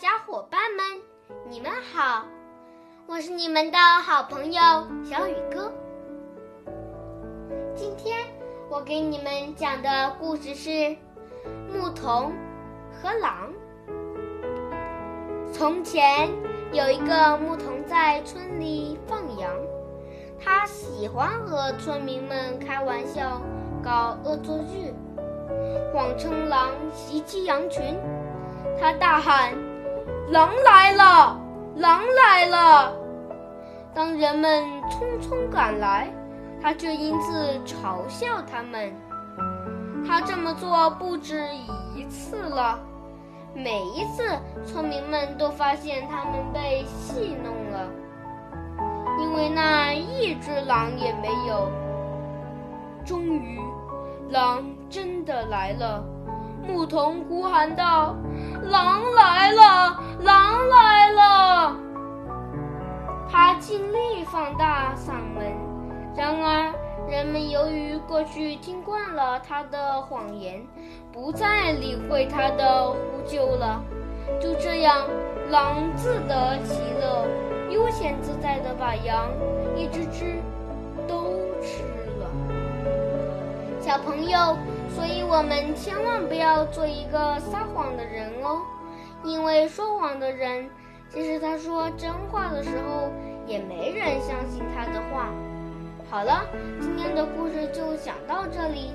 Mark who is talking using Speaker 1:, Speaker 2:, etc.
Speaker 1: 小伙伴们，你们好！我是你们的好朋友小雨哥。今天我给你们讲的故事是《牧童和狼》。从前有一个牧童在村里放羊，他喜欢和村民们开玩笑，搞恶作剧，谎称狼袭击羊群。他大喊：“狼来了！狼来了！”当人们匆匆赶来，他却因此嘲笑他们。他这么做不止一次了，每一次村民们都发现他们被戏弄了，因为那一只狼也没有。终于，狼真的来了。牧童呼喊道：“狼来了！狼来了！”他尽力放大嗓门，然而人们由于过去听惯了他的谎言，不再理会他的呼救了。就这样，狼自得其乐，悠闲自在地把羊一只只都吃了。小朋友。所以我们千万不要做一个撒谎的人哦，因为说谎的人，即使他说真话的时候，也没人相信他的话。好了，今天的故事就讲到这里。